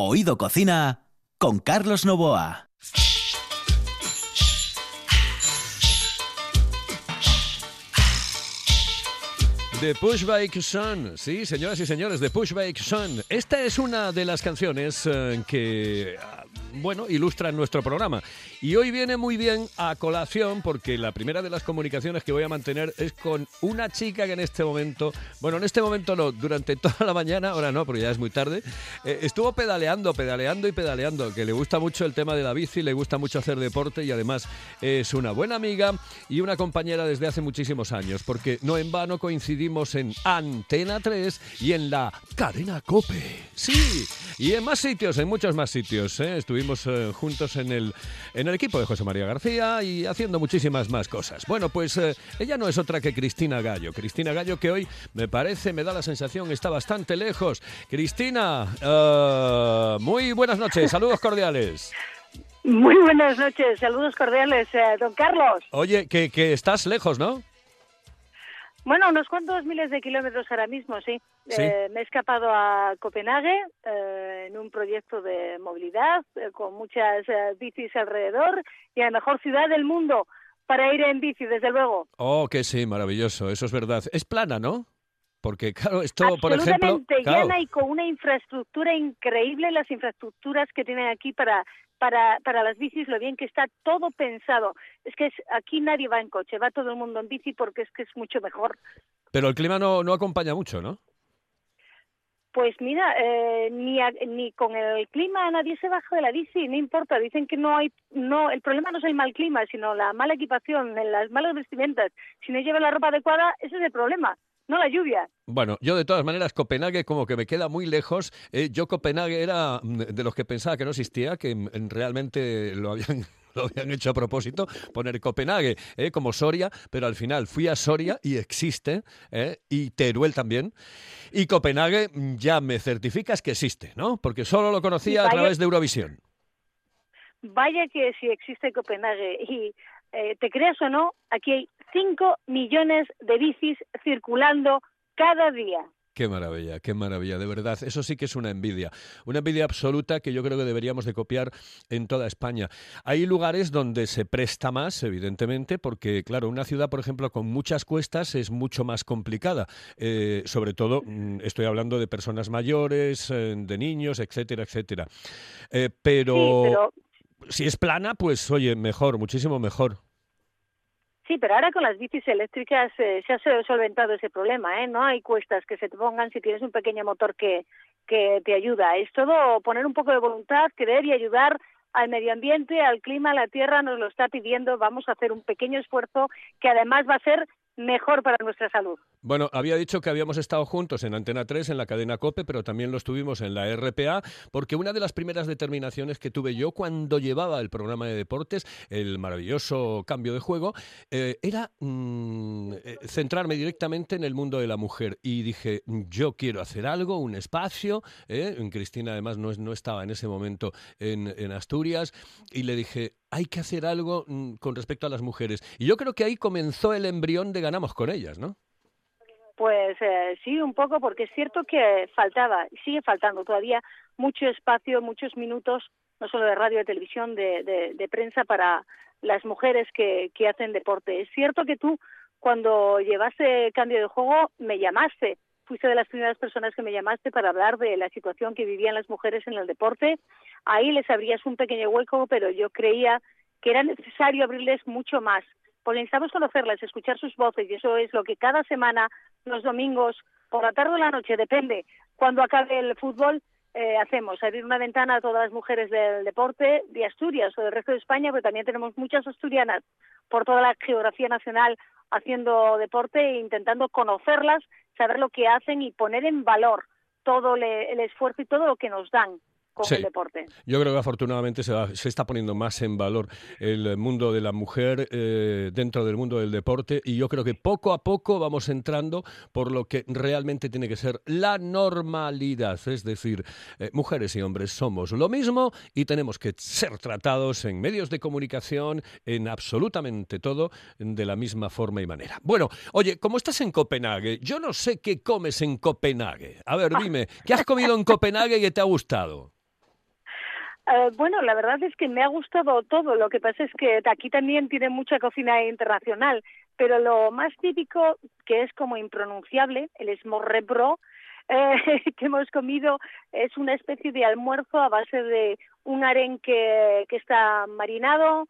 Oído Cocina con Carlos Novoa. The Pushbike Sun, sí, señoras y señores, The Pushbike Sun. Esta es una de las canciones eh, que, bueno, ilustran nuestro programa. Y hoy viene muy bien a colación porque la primera de las comunicaciones que voy a mantener es con una chica que en este momento, bueno, en este momento no, durante toda la mañana, ahora no, porque ya es muy tarde, eh, estuvo pedaleando, pedaleando y pedaleando, que le gusta mucho el tema de la bici, le gusta mucho hacer deporte y además es una buena amiga y una compañera desde hace muchísimos años, porque no en vano coincidimos en Antena 3 y en la cadena Cope. Sí, y en más sitios, en muchos más sitios. ¿eh? Eh, juntos en el, en el equipo de José María García y haciendo muchísimas más cosas. Bueno, pues eh, ella no es otra que Cristina Gallo. Cristina Gallo que hoy me parece, me da la sensación, está bastante lejos. Cristina, muy buenas noches, saludos cordiales. Muy buenas noches, saludos cordiales, don Carlos. Oye, que, que estás lejos, ¿no? Bueno, unos cuantos miles de kilómetros ahora mismo, sí. Eh, me he escapado a Copenhague eh, en un proyecto de movilidad eh, con muchas bicis alrededor y la mejor ciudad del mundo para ir en bici, desde luego. Oh, que sí, maravilloso, eso es verdad. Es plana, ¿no? Porque, claro, esto, por ejemplo... Absolutamente llana y con una infraestructura increíble, las infraestructuras que tienen aquí para para, para las bicis lo bien que está todo pensado. Es que aquí nadie va en coche, va todo el mundo en bici porque es que es mucho mejor. Pero el clima no, no acompaña mucho, ¿no? Pues mira, eh, ni, ni con el clima nadie se baja de la bici, no importa. Dicen que no hay, no, el problema no es el mal clima, sino la mala equipación, las malas vestimentas. Si no lleva la ropa adecuada, ese es el problema no la lluvia. Bueno, yo de todas maneras, Copenhague como que me queda muy lejos. Eh, yo Copenhague era mm, de los que pensaba que no existía, que realmente lo habían lo habían hecho a propósito, poner Copenhague eh, como Soria, pero al final fui a Soria y existe, eh, y Teruel también. Y Copenhague mm, ya me certificas que existe, ¿no? Porque solo lo conocía a través de Eurovisión. Vaya que si existe Copenhague y eh, te creas o no, aquí hay 5 millones de bicis circulando cada día. Qué maravilla, qué maravilla, de verdad. Eso sí que es una envidia, una envidia absoluta que yo creo que deberíamos de copiar en toda España. Hay lugares donde se presta más, evidentemente, porque claro, una ciudad, por ejemplo, con muchas cuestas es mucho más complicada. Eh, sobre todo, mm, estoy hablando de personas mayores, eh, de niños, etcétera, etcétera. pero si es plana, pues oye, mejor, muchísimo mejor. Sí, pero ahora con las bicis eléctricas eh, se ha solventado ese problema, ¿eh? No hay cuestas que se te pongan si tienes un pequeño motor que, que te ayuda. Es todo poner un poco de voluntad, querer y ayudar al medio ambiente, al clima, la tierra nos lo está pidiendo. Vamos a hacer un pequeño esfuerzo que además va a ser mejor para nuestra salud. Bueno, había dicho que habíamos estado juntos en Antena 3, en la cadena COPE, pero también lo estuvimos en la RPA, porque una de las primeras determinaciones que tuve yo cuando llevaba el programa de deportes, el maravilloso cambio de juego, eh, era mm, eh, centrarme directamente en el mundo de la mujer. Y dije, yo quiero hacer algo, un espacio. Eh, Cristina además no, estaba en ese momento en, en Asturias, y le dije, hay que hacer algo mm, con respecto a las mujeres. Y yo creo que ahí comenzó el embrión de ganamos con ellas, ¿no? Pues eh, sí, un poco, porque es cierto que faltaba, sigue faltando todavía mucho espacio, muchos minutos, no solo de radio, de televisión, de, de, prensa para las mujeres que, que hacen deporte. Es cierto que tú, cuando llevaste cambio de juego, me llamaste, fuiste de las primeras personas que me llamaste para hablar de la situación que vivían las mujeres en el deporte. Ahí les abrías un pequeño hueco, pero yo creía que era necesario abrirles mucho más porque necesitamos conocerlas, escuchar sus voces y eso es lo que cada semana, los domingos, por la tarde o la noche, depende, cuando acabe el fútbol, eh, hacemos, abrir una ventana a todas las mujeres del deporte de Asturias o del resto de España, pero también tenemos muchas asturianas por toda la geografía nacional haciendo deporte e intentando conocerlas, saber lo que hacen y poner en valor todo el esfuerzo y todo lo que nos dan el deporte. Yo creo que afortunadamente se, se, está poniendo más en valor el mundo de la mujer eh, dentro del mundo del deporte y yo creo que poco a poco vamos entrando por lo que realmente tiene que ser la normalidad. Es decir, eh, mujeres y hombres somos lo mismo y tenemos que ser tratados en medios de comunicación, en absolutamente todo, de la misma forma y manera. Bueno, oye, como estás en Copenhague, yo no sé qué comes en Copenhague. A ver, dime, ¿qué has comido en Copenhague que te ha gustado? Eh, bueno, la verdad es que me ha gustado todo. Lo que pasa es que aquí también tiene mucha cocina internacional, pero lo más típico, que es como impronunciable, el smorrebro, eh, que hemos comido es una especie de almuerzo a base de un arenque que está marinado,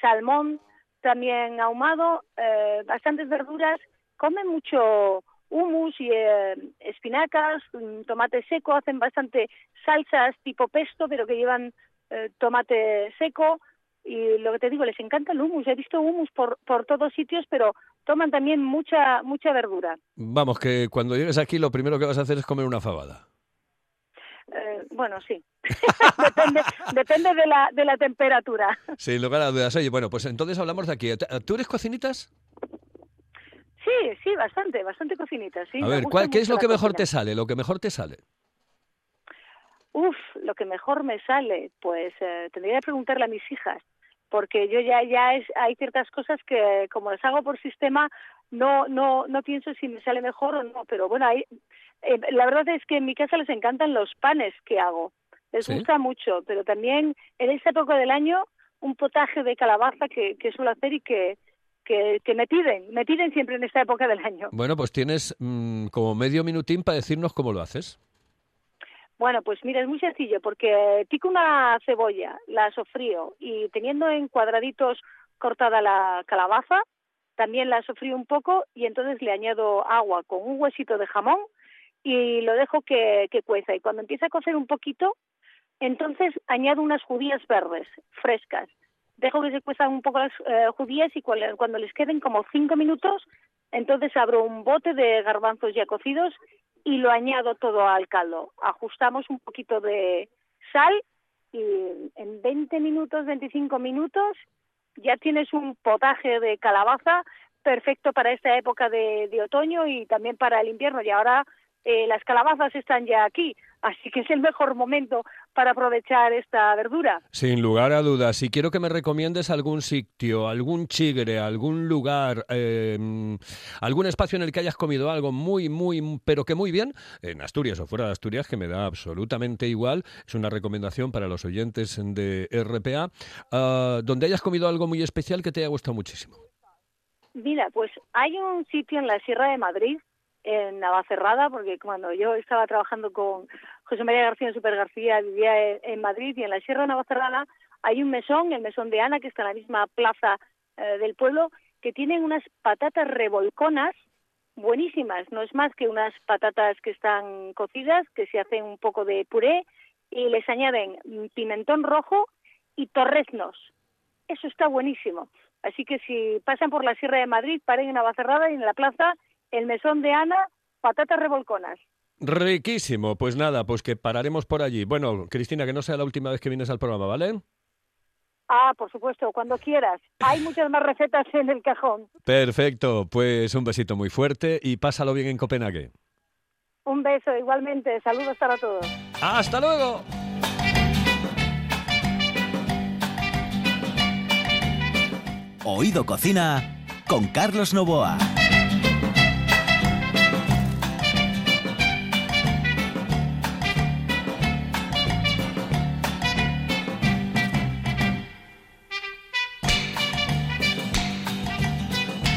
salmón también ahumado, eh, bastantes verduras. Comen mucho hummus y eh, espinacas, tomate seco, hacen bastante salsas tipo pesto, pero que llevan eh, tomate seco. Y lo que te digo, les encanta el hummus. He visto hummus por, por todos sitios, pero toman también mucha mucha verdura. Vamos, que cuando llegues aquí lo primero que vas a hacer es comer una fabada. Eh, bueno, sí. depende, depende de la, de la temperatura. Sin lugar a dudas. Oye, bueno, pues entonces hablamos de aquí. ¿Tú eres cocinitas? Sí, sí, bastante, bastante cocinita, sí. A ver, ¿cuál, ¿qué es lo que mejor te sale? Lo que mejor te sale. Uf, lo que mejor me sale, pues eh, tendría que preguntarle a mis hijas, porque yo ya ya es, hay ciertas cosas que como las hago por sistema no no no pienso si me sale mejor o no, pero bueno, hay, eh, la verdad es que en mi casa les encantan los panes que hago, les gusta mucho, pero también en esta época del año un potaje de calabaza que, que suelo hacer y que que, me piden, me piden siempre en esta época del año. Bueno, pues tienes mm, como medio minutín para decirnos cómo lo haces. Bueno, pues mira, es muy sencillo porque pico una cebolla, la sofrío y teniendo en cuadraditos cortada la calabaza, también la sofrío un poco y entonces le añado agua con un huesito de jamón y lo dejo que, que cueza. Y cuando empieza a cocer un poquito, entonces añado unas judías verdes, frescas dejo que se cuezan un poco las eh, judías y cuando les queden como cinco minutos, entonces abro un bote de garbanzos ya cocidos y lo añado todo al caldo. Ajustamos un poquito de sal y en 20 minutos, 25 minutos ya tienes un potaje de calabaza perfecto para esta época de, de otoño y también para el invierno. Y ahora eh, las calabazas están ya aquí, así que es el mejor momento para aprovechar esta verdura. Sin lugar a dudas, si quiero que me recomiendes algún sitio, algún chigre, algún lugar, em, algún espacio en el que hayas comido algo muy, muy, pero que muy bien, en Asturias o fuera de Asturias, que me da absolutamente igual, es una recomendación para los oyentes de RPA, ah, donde hayas comido algo muy especial que te haya gustado muchísimo. Mira, pues hay un sitio en la Sierra de Madrid en Navacerrada, porque cuando yo estaba trabajando con José María García Super García, vivía en Madrid y en la Sierra Navacerrada hay un mesón, el mesón de Ana, que está en la misma plaza eh, del pueblo, que tienen unas patatas revolconas buenísimas, no es más que unas patatas que están cocidas, que se hacen un poco de puré y les añaden pimentón rojo y torreznos. Eso está buenísimo. Así que si pasan por la Sierra de Madrid, paren en Navacerrada y en la plaza el mesón de Ana, patatas revolconas. Riquísimo, pues nada, pues que pararemos por allí. Bueno, Cristina, que no sea la última vez que vienes al programa, ¿vale? Ah, por supuesto, cuando quieras. Hay muchas más recetas en el cajón. Perfecto, pues un besito muy fuerte y pásalo bien en Copenhague. Un beso, igualmente. Saludos para todos. ¡Hasta luego! Oído Cocina con Carlos Novoa.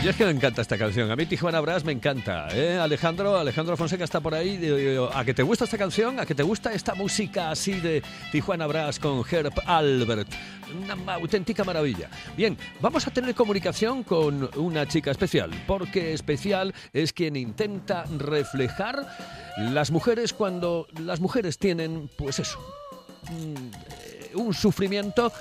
Es que me encanta esta canción. A mí Tijuana Brass me encanta. ¿eh? Alejandro, Alejandro Fonseca está por ahí. ¿A que te gusta esta canción? ¿A que te gusta esta música así de Tijuana Brass con Herb Albert? Una auténtica maravilla. Bien, vamos a tener comunicación con una chica especial, porque especial es quien intenta reflejar las mujeres cuando las mujeres tienen, pues eso, mm, un sufrimiento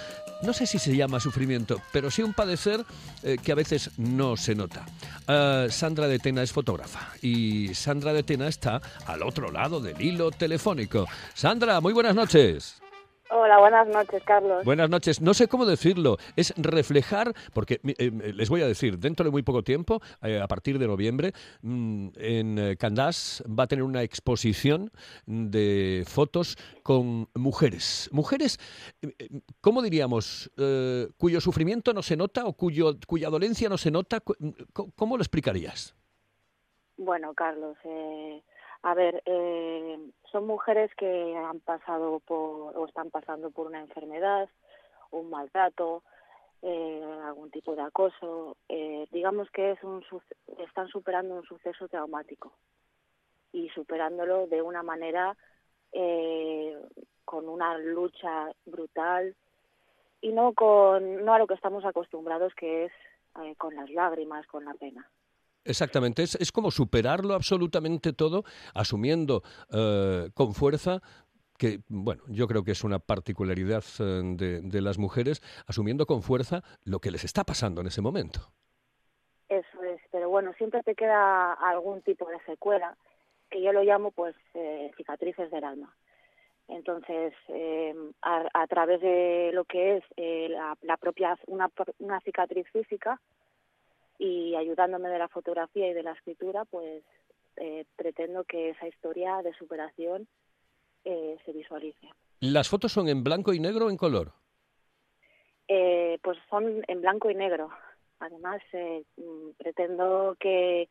no sé si se llama sufrimiento, pero sí un padecer eh, que a veces no se nota. Eh, Sandra de Tena es fotógrafa y Sandra de Tena está al otro lado del hilo telefónico. Sandra, muy buenas noches. Hola, buenas noches, Carlos. Buenas noches. No sé cómo decirlo. Es reflejar, porque eh, les voy a decir, dentro de muy poco tiempo, eh, a partir de noviembre, mm, en eh, Candás va a tener una exposición de fotos con mujeres. Mujeres, ¿cómo diríamos? cuyo sufrimiento no se nota o cuyo, cuya dolencia no se nota. ¿Cómo lo explicarías? Bueno, Carlos, A ver, eh, son mujeres que han pasado por o están pasando por una enfermedad, un maltrato, eh, algún tipo de acoso. Eh, digamos que es un están superando un suceso traumático y superándolo de una manera eh, con una lucha brutal y no con no a lo que estamos acostumbrados que es eh, con las lágrimas, con la pena. Exactamente, es, es como superarlo absolutamente todo, asumiendo eh, con fuerza que, bueno, yo creo que es una particularidad eh, de, de, las mujeres, asumiendo con fuerza lo que les está pasando en ese momento. Eso es, pero bueno, siempre te queda algún tipo de secuela, que yo lo llamo pues eh, cicatrices del alma. Entonces, eh, a, través de lo que es eh, la, la, propia, una, una cicatriz física, y ayudándome de la fotografía y de la escritura, pues eh, pretendo que esa historia de superación eh, se visualice. ¿Las fotos son en blanco y negro o en color? Eh, pues son en blanco y negro. Además, eh, pretendo que,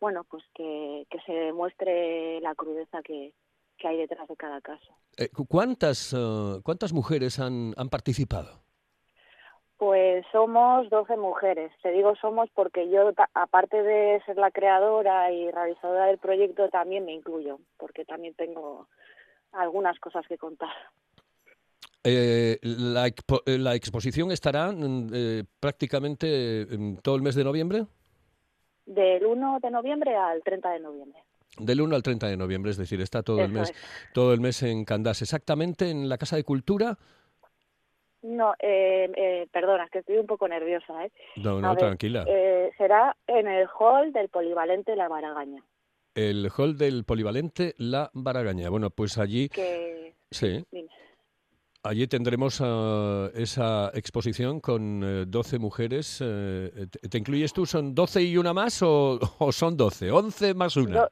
bueno, pues que, que se demuestre la crudeza que, que hay detrás de cada caso. Eh, ¿Cuántas, uh, cuántas mujeres han, han participado? Pues somos 12 mujeres. Te digo somos porque yo, aparte de ser la creadora y realizadora del proyecto, también me incluyo, porque también tengo algunas cosas que contar. Eh, la, expo la, exposición estará eh, prácticamente todo el mes de noviembre. Del 1 de noviembre al 30 de noviembre. Del 1 al 30 de noviembre, es decir, está todo Eso el mes, es. todo el mes en Candás. Exactamente en la Casa de Cultura. No, eh, eh, perdona, es que estoy un poco nerviosa. ¿eh? No, no, ver, tranquila. Eh, será en el hall del Polivalente La Baragaña. El hall del Polivalente La Baragaña. Bueno, pues allí. Que... Sí. Dime. Allí tendremos uh, esa exposición con uh, 12 mujeres. Uh, ¿te, ¿te, incluyes tú? ¿Son 12 y una más o, o son 12? ¿11 más una?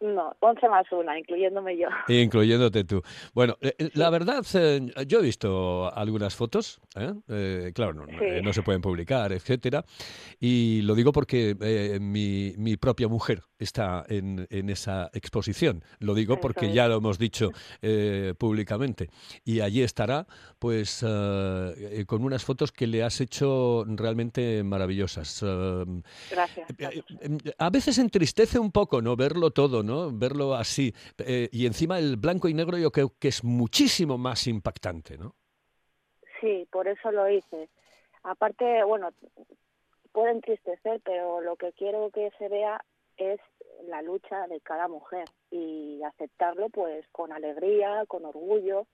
No, 11 más una, incluyéndome yo. Incluyéndote tú. Bueno, eh, la verdad, eh, yo he visto algunas fotos, ¿eh? eh claro, no, sí. no, se pueden publicar, etcétera, y lo digo porque eh, mi, mi, propia mujer está en, en, esa exposición. Lo digo porque es. ya lo hemos dicho eh, públicamente. Y allí estará, pues, con unas fotos que le has hecho realmente maravillosas. Gracias. gracias. A veces entristece un poco, ¿no? Verlo todo, ¿no? ¿No? Verlo así. Eh, y encima el blanco y negro yo creo que es muchísimo más impactante, ¿no? Sí, por eso lo hice. Aparte, bueno, puede entristecer, pero lo que quiero que se vea es la lucha de cada mujer y aceptarlo pues con alegría, con orgullo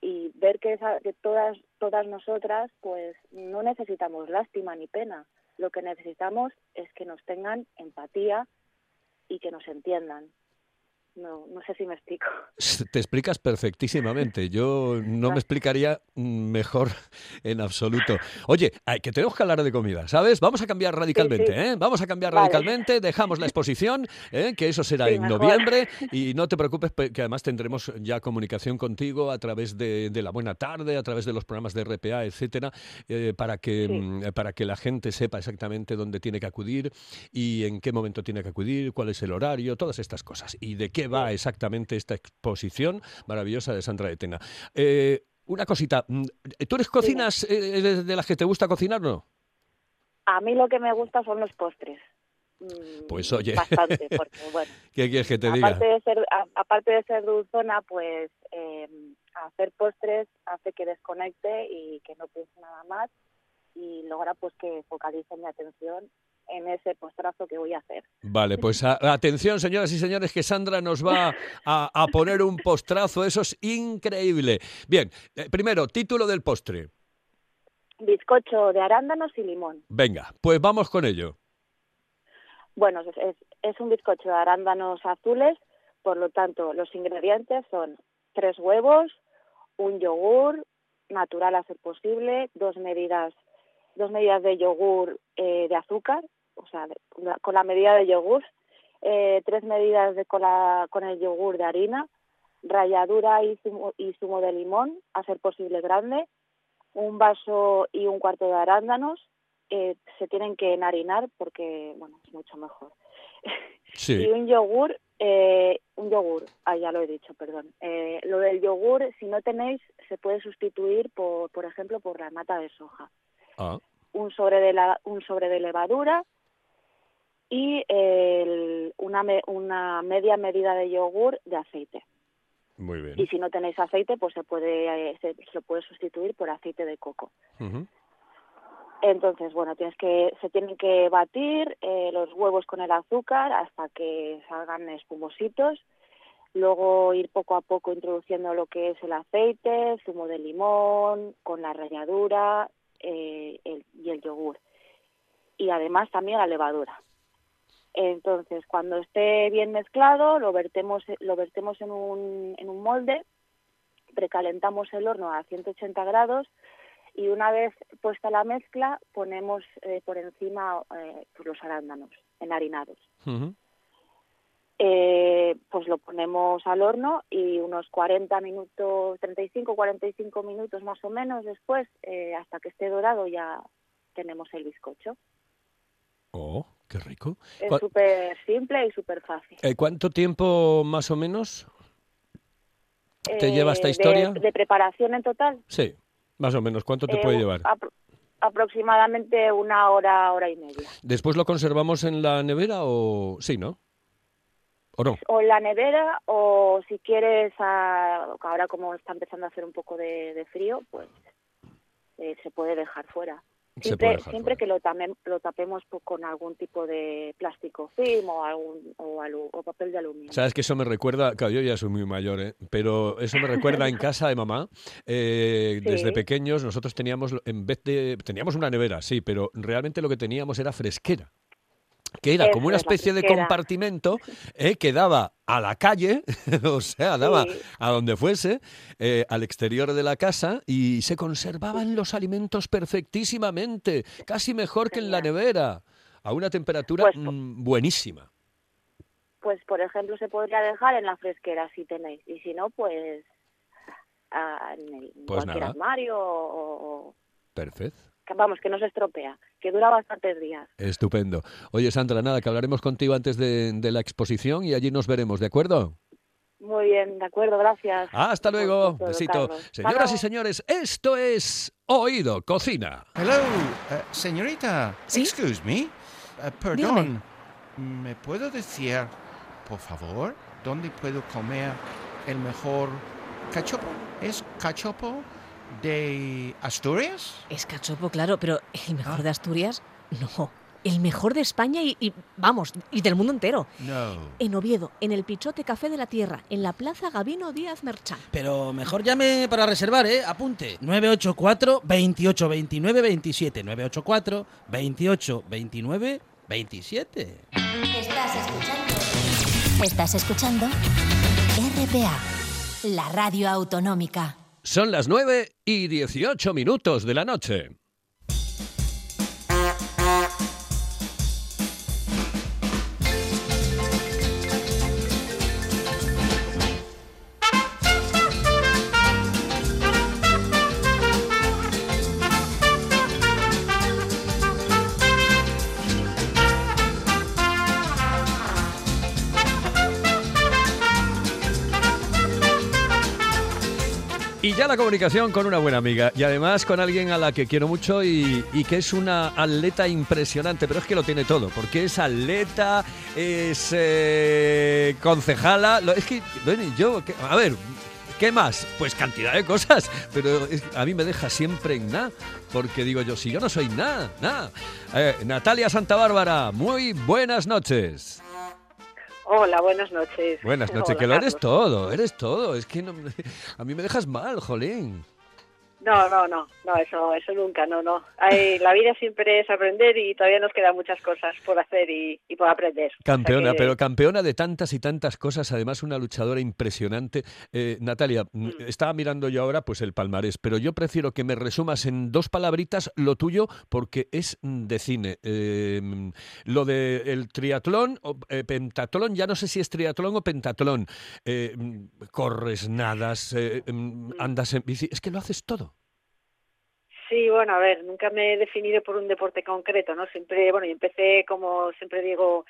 y ver que, esa, que todas todas nosotras pues no necesitamos lástima ni pena, lo que necesitamos es que nos tengan empatía y que nos entiendan. No, no sé si me explico. Te explicas perfectísimamente. Yo no me explicaría mejor en absoluto. Oye, hay que tenemos que hablar de comida, ¿sabes? Vamos a cambiar radicalmente, sí, sí. ¿eh? Vamos a cambiar vale. radicalmente. Dejamos la exposición, ¿eh? que eso será sí, en mejor. noviembre. Y no te preocupes, que además tendremos ya comunicación contigo a través de, de la Buena Tarde, a través de los programas de RPA, etcétera, eh, para que sí. para que la gente sepa exactamente dónde tiene que acudir y en qué momento tiene que acudir, cuál es el horario, todas estas cosas y de qué va exactamente esta exposición maravillosa de Sandra de Tena. Eh, una cosita, ¿tú eres cocinas eh, de las que te gusta cocinar, no? A mí lo que me gusta son los postres. Pues oye, bastante, porque bueno. ¿Qué quieres que te aparte diga? De ser, a, aparte de ser dulzona, pues eh, hacer postres hace que desconecte y que no piense nada más y logra pues que focalice mi atención en ese postrazo que voy a hacer. Vale, pues a, atención, señoras y señores, que Sandra nos va a, a poner un postrazo, eso es increíble. Bien, eh, primero, título del postre. Bizcocho de arándanos y limón. Venga, pues vamos con ello. Bueno, es, es, es un bizcocho de arándanos azules, por lo tanto, los ingredientes son tres huevos, un yogur natural a ser posible, dos medidas dos medidas de yogur eh, de azúcar, o sea, de, con la medida de yogur, eh, tres medidas de, con, la, con el yogur de harina, ralladura y zumo, y zumo de limón, a ser posible grande, un vaso y un cuarto de arándanos, eh, se tienen que enharinar porque, bueno, es mucho mejor. Sí. y un yogur Eh, un yogur, ah, ya lo he dicho, perdón. Eh, lo del yogur, si no tenéis, se puede sustituir, por, por ejemplo, por la nata de soja. Ah, Un sobre de, la, un sobre de levadura y el- una, me- una media medida de yogur de aceite. muy bien. Y si no tenéis aceite, pues se puede, eh, se, se puede sustituir por aceite de coco. Entonces, bueno, tienes que, se tienen que batir eh, los huevos con el azúcar hasta que salgan espumositos. Luego ir poco a poco introduciendo lo que es el aceite, zumo de limón, con la ralladura eh, el- y el yogur. Y además también la levadura. Entonces, cuando esté bien mezclado, lo vertemos, lo vertemos en un, en un molde, precalentamos el horno a 180 grados y una vez puesta la mezcla ponemos eh, por encima eh, pues los arándanos enharinados. Ujú. Eh, pues lo ponemos al horno y unos 40 minutos, 35-45 minutos más o menos después, eh, hasta que esté dorado ya tenemos el bizcocho. Oh, qué rico. Es ¿Cuál- súper simple y súper fácil. eh, ¿Cuánto tiempo más o menos? ¿Te Eh, lleva esta historia? De, preparación en total. Sí, más o menos. ¿Cuánto te eh, puede llevar? apro- aproximadamente una hora, hora y media. ¿Después lo conservamos en la nevera o...? Sí, ¿no? ¿O no? o en la nevera o si quieres a- ahora como está empezando a hacer un poco de, de frío pues eh, se puede dejar fuera siempre siempre que lo, tame- lo tapemos con algún tipo de plástico film o algún o, alu- o papel de aluminio Sabes que eso me recuerda, claro, yo ya soy muy mayor, ¿eh? pero eso me recuerda en casa de mamá. eh, Desde pequeños nosotros teníamos, en vez de, teníamos una nevera, sí, pero realmente lo que teníamos era fresquera. Que era como una especie de compartimento eh, que daba a la calle, o sea, daba Sí. a donde fuese, eh, al exterior de la casa, y se conservaban los alimentos perfectísimamente, casi mejor que en la nevera, a una temperatura Pues, mm, buenísima. pues por ejemplo se podría dejar en la fresquera si tenéis y si no pues ah, en, el, Pues cualquier nada. armario o, o- Perfecto. Que vamos que no se estropea que dura bastantes días Estupendo. Oye, Sandra, nada, que hablaremos contigo antes de, de la exposición y allí nos veremos, ¿de acuerdo? muy bien de acuerdo gracias Hasta luego. todo, Besito. Carlos. Señoras y señores, esto es Oído Cocina. Hello, eh, señorita. ¿Sí? Excuse me. Eh, perdón. ¿Me puedo decir, por favor, dónde puedo comer el mejor cachopo? ¿Es cachopo de Asturias? Es cachopo, claro, pero el mejor Ah. de Asturias, no. El mejor de España y, y, vamos, y del mundo entero. No. En Oviedo, en el Pichote Café de la Tierra, en la Plaza Gabino Díaz Merchán. Pero mejor llame para reservar, ¿eh? Apunte. 984 28 29 27. 984 28 29 27. Estás escuchando. Estás escuchando RPA, la radio autonómica. Son las 9 y 18 minutos de la noche. Y ya la comunicación con una buena amiga y además con alguien a la que quiero mucho y, que es una atleta impresionante, pero es que lo tiene todo, porque es atleta, es eh, concejala, lo- es que, bueno, yo, a ver, ¿qué más? Pues cantidad de cosas, pero a mí me deja siempre en nada, porque digo yo, si yo no soy nada, nada. Eh, Natalia Santa Bárbara, muy buenas noches. Hola, buenas noches. Buenas noches, Hola, que lo eres Carlos. todo, eres todo. Es que no, a mí me dejas mal, jolín. No, no, no, no, eso, eso nunca, no, no. Hay, la vida siempre es aprender y todavía nos quedan muchas cosas por hacer y, y por aprender. O sea Campeona, que- pero campeona de tantas y tantas cosas, además una luchadora impresionante. Eh, Natalia, mm, Mm. estaba mirando yo ahora pues el palmarés, pero yo prefiero que me resumas en dos palabritas lo tuyo porque es de cine. Eh, mm, lo del el triatlón, o, eh, pentatlón, ya no sé si es triatlón o pentatlón. Eh, corres, nadas, eh, andas en bici, es que lo haces todo. Bueno, a ver, nunca me he definido por un deporte concreto, ¿no? Siempre, bueno, y empecé, como siempre digo,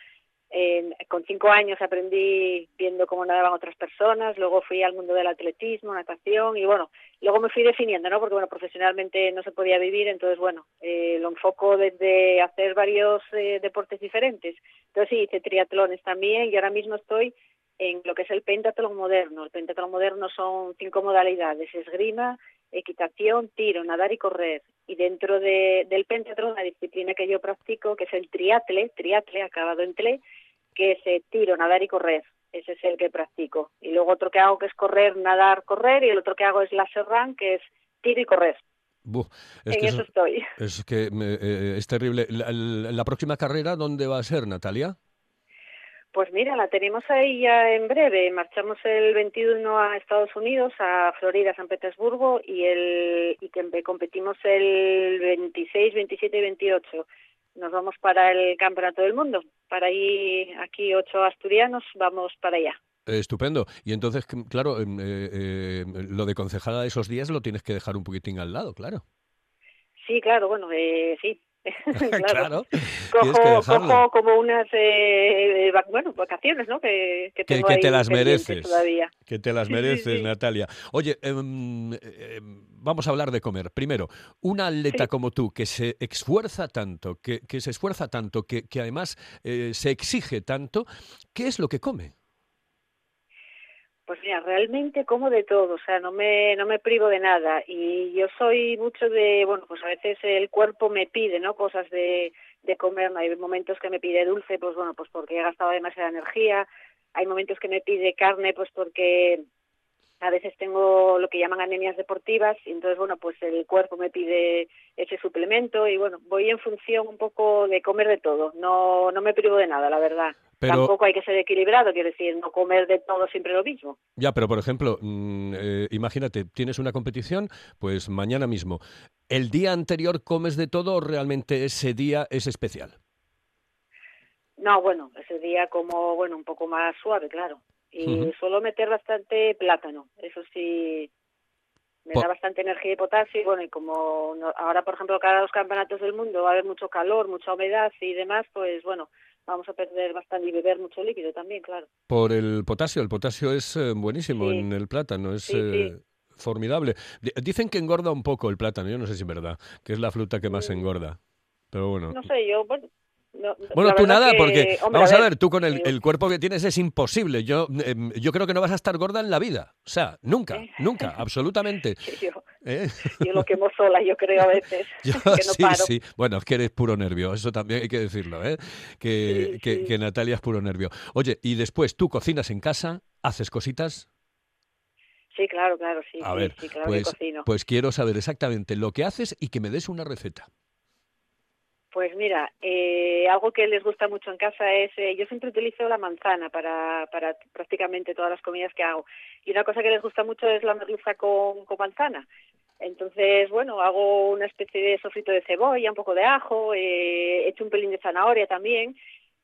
Eh, con cinco años aprendí viendo cómo nadaban otras personas, luego fui al mundo del atletismo, natación y bueno, luego me fui definiendo, ¿no? Porque bueno, profesionalmente no se podía vivir, entonces bueno, eh, lo enfoco desde hacer varios eh, deportes diferentes. Entonces sí, hice triatlones también y ahora mismo estoy en lo que es el pentatlón moderno. El pentatlón moderno son cinco modalidades, esgrima, equitación, tiro, nadar y correr. Y dentro de, del pentatlón, la disciplina que yo practico, que es el triatle, triatle acabado en tle, que es eh, tiro, nadar y correr. Ese es el que practico. Y luego otro que hago que es correr, nadar, correr, y el otro que hago es laser run, que es tiro y correr. Es en que eso estoy. Es que eh, es terrible. La, la- la próxima carrera dónde va a ser, Natalia? Pues mira, la tenemos ahí ya en breve. Marchamos el 21 a Estados Unidos, a Florida, San Petersburgo, y el y que competimos el 26, 27 y 28. Nos vamos para el Campeonato del Mundo. Para ahí, aquí ocho asturianos, vamos para allá. Estupendo. Y entonces, claro, em, eh, eh, lo de concejala de esos días lo tienes que dejar un poquitín al lado, claro. Sí, claro, bueno, eh, sí. Claro, que Cojo, cojo como unas, eh, eh, bueno, vacaciones, ¿no? Que, que, tengo que te las mereces. Todavía. Que te las Sí, sí, mereces, sí. Natalia. Oye, em, em, vamos a hablar de comer. Primero, una atleta Sí. como tú que se esfuerza tanto, que, que se esfuerza tanto, que, que además eh, se exige tanto, ¿qué es lo que come? Pues mira, realmente como de todo, o sea, no me, no me privo de nada. Y yo soy mucho de, bueno, pues a veces el cuerpo me pide, ¿no? Cosas de, de comer. Hay momentos que me pide dulce, pues bueno, pues porque he gastado demasiada energía. Hay momentos que me pide carne, pues porque a veces tengo lo que llaman anemias deportivas y entonces, bueno, pues el cuerpo me pide ese suplemento y bueno, voy en función un poco de comer de todo. No, no me privo de nada, la verdad. Pero- Tampoco hay que ser equilibrado, quiero decir, no comer de todo siempre lo mismo. Ya, pero por ejemplo, mm, eh, imagínate, tienes una competición, pues mañana mismo. ¿El día anterior comes de todo o realmente ese día es especial? No, bueno, ese día como, bueno, un poco más suave, claro. Y suelo meter bastante plátano, eso sí, me da bastante energía y potasio. Y bueno, y como no- ahora, por ejemplo, cada los campeonatos del mundo va a haber mucho calor, mucha humedad y demás, pues bueno, vamos a perder bastante y beber mucho líquido también, claro. Por el potasio. El potasio es eh, buenísimo Sí. en el plátano, es Sí, eh, sí. formidable. Di- Dicen que engorda un poco el plátano, yo no sé si es verdad, que es la fruta que más Mm. engorda. Pero bueno. No sé, yo, bueno... no- Bueno, tú nada, que, porque hombre, vamos a ver, ver, tú con el, el cuerpo que tienes es imposible. Yo, em, yo creo que no vas a estar gorda en la vida. O sea, nunca, nunca, absolutamente. Yo, ¿eh? yo lo quemo sola, yo creo a veces, Yo que no sí, paro. sí. Bueno, es que eres puro nervio, eso también hay que decirlo, ¿eh? Que, Sí, que- sí. que Natalia es puro nervio. Oye, y después tú cocinas en casa, haces cositas. Sí, claro, claro, sí, A sí, ver, sí, claro pues, que cocino. pues quiero saber exactamente lo que haces y que me des una receta. Pues mira, eh, algo que les gusta mucho en casa es, eh, yo siempre utilizo la manzana para, para prácticamente todas las comidas que hago. Y una cosa que les gusta mucho es la merluza con, manzana. Entonces, bueno, hago una especie de sofrito de cebolla, un poco de ajo, eh, echo un pelín de zanahoria también,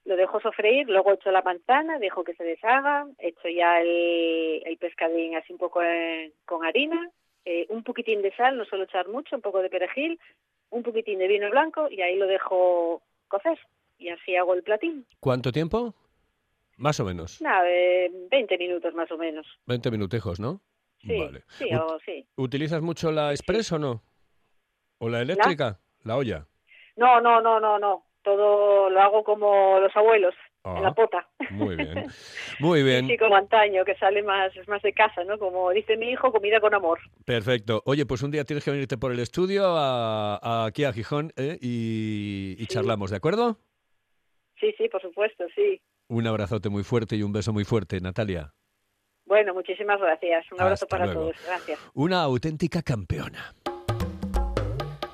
lo dejo sofreír, luego echo la manzana, dejo que se deshaga, echo ya el, pescadín así un poco eh, con harina, eh, un poquitín de sal, no suelo echar mucho, un poco de perejil, un poquitín de vino blanco y ahí lo dejo cocer. Y así hago el platín. ¿Cuánto tiempo? Más o menos. Nada, eh, 20 minutos más o menos. 20 minutejos, ¿no? Sí, Vale. sí, o sí. ¿Utilizas mucho la express o no? ¿O la eléctrica? La olla. No, no, no, no, no. Todo lo hago como los abuelos, en la Ah, pota. Muy bien. Muy bien. Sí, como antaño, que sale más, es más de casa, ¿no? Como dice mi hijo, comida con amor. Perfecto. Oye, pues un día tienes que venirte por el estudio a, a- aquí a Gijón ¿eh? y, y Sí. charlamos, ¿de acuerdo? Sí, sí, por supuesto, sí. Un abrazote muy fuerte y un beso muy fuerte, Natalia. Bueno, muchísimas gracias. Un abrazo Hasta para luego. todos. Gracias. Una auténtica campeona.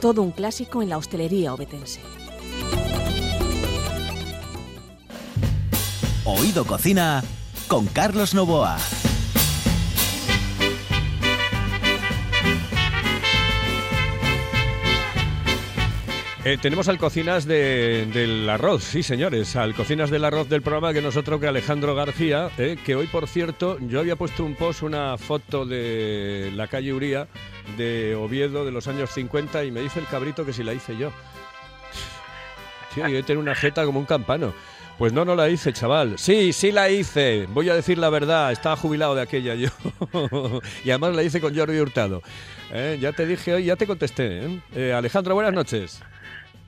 Todo un clásico en la hostelería obetense. Oído Cocina con Carlos Novoa. Eh, tenemos al Cocinas de- del Arroz, sí señores, al Cocinas del Arroz del programa que nosotros que Alejandro García, eh, que hoy por cierto yo había puesto un post, una foto de la calle Uría de Oviedo de los años 50 y me dice el cabrito que si la hice yo. Tío, yo tengo una jeta como un campano. Pues no, no la hice, chaval. Sí, sí la hice. Voy a decir la verdad. Estaba jubilado de aquella yo. y además la hice con Jordi Hurtado. Eh, Ya te dije hoy, ya te contesté. Alejandro, buenas noches.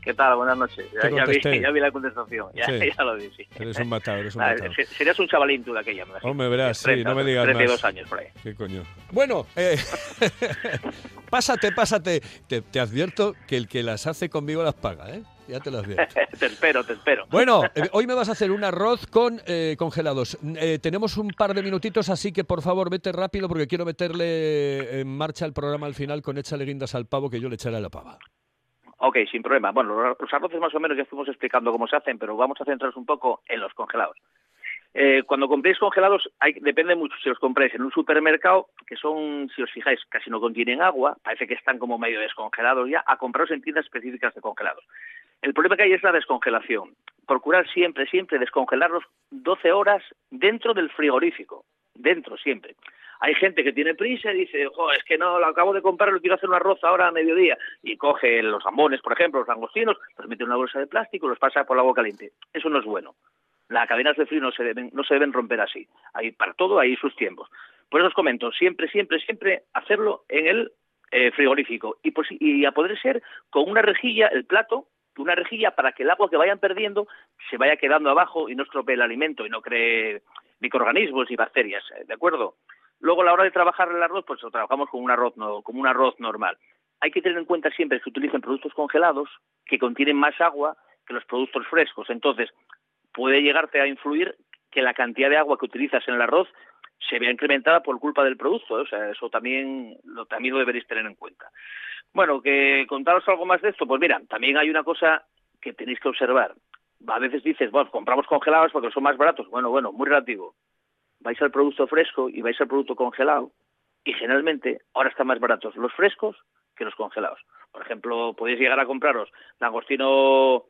¿Qué tal? Buenas noches. Ya, vi, contesté. ya vi la contestación. Ya, Sí. ya lo vi, sí. Eres un matado, eres un Ah, matado. se- serías un chavalín tú de aquella, me. Hombre, verás, sí, 30, no me digas 32 más. años por ahí. ¿Qué coño? Bueno, eh, pásate, pásate. Te, te advierto que el que las hace conmigo las paga, ¿eh? Ya te lo advierto. te espero, te espero. Bueno, eh, hoy me vas a hacer un arroz con eh, congelados. Eh, tenemos un par de minutitos, así que por favor vete rápido porque quiero meterle en marcha el programa al final con échale guindas al pavo que yo le echaré a la pava. Ok, sin problema. Bueno, los arroces más o menos ya fuimos explicando cómo se hacen, pero vamos a centrarnos un poco en los congelados. Eh, cuando compréis congelados, depende mucho si los compráis en un supermercado, que son, si os fijáis, casi no contienen agua, parece que están como medio descongelados ya, a compraros en tiendas específicas de congelados. El problema que hay es la descongelación. Procurar siempre, siempre descongelarlos 12 horas dentro del frigorífico. Dentro, siempre. Hay gente que tiene prisa y dice, jo, es que no, lo acabo de comprar, lo quiero hacer un arroz ahora a mediodía. Y coge los zambones, por ejemplo, los langostinos, los mete en una bolsa de plástico y los pasa por el agua caliente. Eso no es bueno. Las cadenas de frío no se deben, no se deben romper así. Hay para todo hay sus tiempos. Por eso os comento, siempre, siempre, siempre hacerlo en el eh, frigorífico. Y, y a poder ser con una rejilla, el plato, una rejilla para que el agua que vayan perdiendo se vaya quedando abajo y no estropee el alimento y no cree microorganismos y bacterias. ¿de acuerdo? Luego a la hora de trabajar el arroz, pues lo trabajamos con un arroz, como un arroz normal. Hay que tener en cuenta siempre que utilicen productos congelados que contienen más agua que los productos frescos. Entonces, puede llegarte a influir que la cantidad de agua que utilizas en el arroz se vea incrementada por culpa del producto. ¿eh? O sea, eso también lo, también lo deberéis tener en cuenta. Bueno, que contaros algo más de esto, pues mira, también hay una cosa que tenéis que observar. A veces dices, bueno, compramos congelados porque son más baratos. Bueno, bueno, muy relativo. Vais al producto fresco y vais al producto congelado y generalmente ahora están más baratos los frescos que los congelados. Por ejemplo, podéis llegar a compraros langostino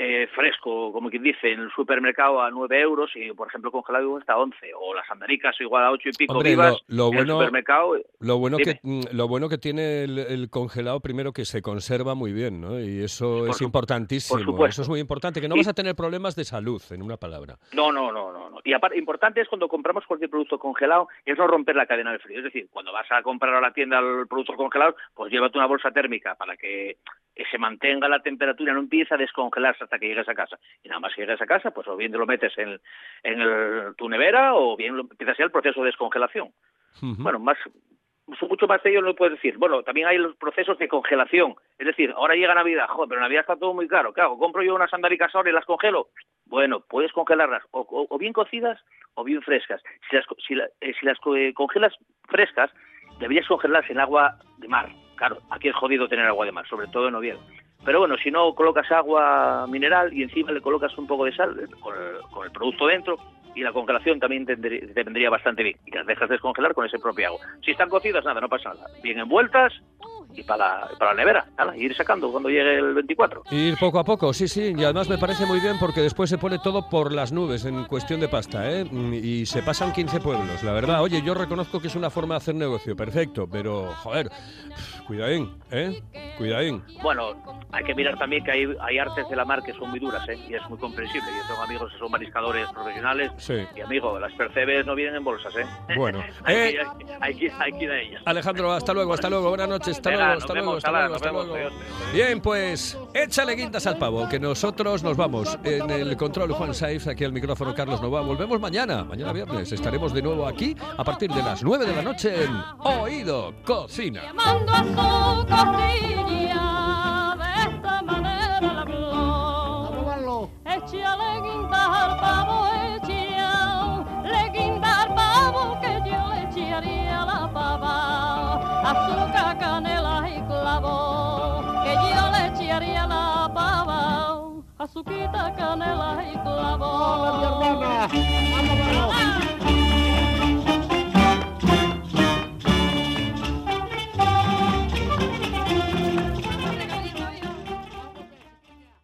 eh, fresco, como quien dice, en el supermercado a 9 euros y, por ejemplo, congelado está a 11. O las americas igual a 8 y pico Hombre, vivas lo- lo en bueno- el supermercado. Lo bueno, Dime. que, mm, lo bueno que tiene el, el congelado, primero que se conserva muy bien, ¿no? Y eso Por es importantísimo. Eso es muy importante, que no Y- vas a tener problemas de salud, en una palabra. No, no, no, no, no. Y aparte, importante es cuando compramos cualquier producto congelado, es no romper la cadena del frío. Es decir, cuando vas a comprar a la tienda el producto congelado, pues llévate una bolsa térmica para que eh, se mantenga la temperatura, no empieza a descongelarse hasta que llegues a casa. Y nada más que llegues a casa, pues o bien te lo metes en, en el- tu nevera o bien lo, empiezas ya el proceso de descongelación. Bueno, más mucho más de ello no lo puedes decir. Bueno, también hay los procesos de congelación. Es decir, ahora llega Navidad, joder, pero Navidad está todo muy caro. ¿Qué hago? ¿Compro yo unas sandáricas ahora y las congelo? Bueno, puedes congelarlas o, o- o bien cocidas o bien frescas. Si las, co- si la- eh, si las eh, congelas frescas, deberías congelarlas en agua de mar. Claro, aquí es jodido tener agua de mar, sobre todo en Oviedo. Pero bueno, si no, colocas agua mineral y encima le colocas un poco de sal eh, con el, con el producto dentro y la congelación también te, te vendría bastante bien. Y las dejas descongelar con ese propio agua. Si están cocidas, nada, no pasa nada. Bien envueltas y para la, para nevera. Nada, y ir sacando cuando llegue el 24. Ir poco a poco, sí, sí, y además me parece muy bien porque después se pone todo por las nubes en cuestión de pasta, ¿eh? Y se pasan 15 pueblos, la verdad. Oye, yo reconozco que es una forma de hacer negocio, perfecto, pero, joder, cuidadín, ¿eh? Cuidadín. Bueno, hay que mirar también que hay, hay artes de la mar que son muy duras, ¿eh? Y es muy comprensible. Yo tengo amigos que son mariscadores profesionales. Sí. Y amigo, las percebes no vienen en bolsas, ¿eh? Bueno, hay, eh, que, ir- hay, que, hay que ir a ellas. Alejandro, hasta luego, hasta luego, buenas noches, hasta Venga, luego, hasta vemos, luego, hasta luego, hasta luego. Bien, pues échale guindas al pavo, que nosotros nos vamos. En el control Juan Saiz, aquí al micrófono Carlos Nova. Volvemos mañana, mañana viernes. Estaremos de nuevo aquí a partir de las 9 de la noche en Oído Cocina. Su costilla, de esta manera le habló. Échale guinda al pavo, échale guinda al pavo, que yo le echaría la pava. Azúcar, canela y clavo, que yo le echaría la pava. azuquita, canela y clavo. ¡Hola, mi hermana! ¡Vamos, vamos!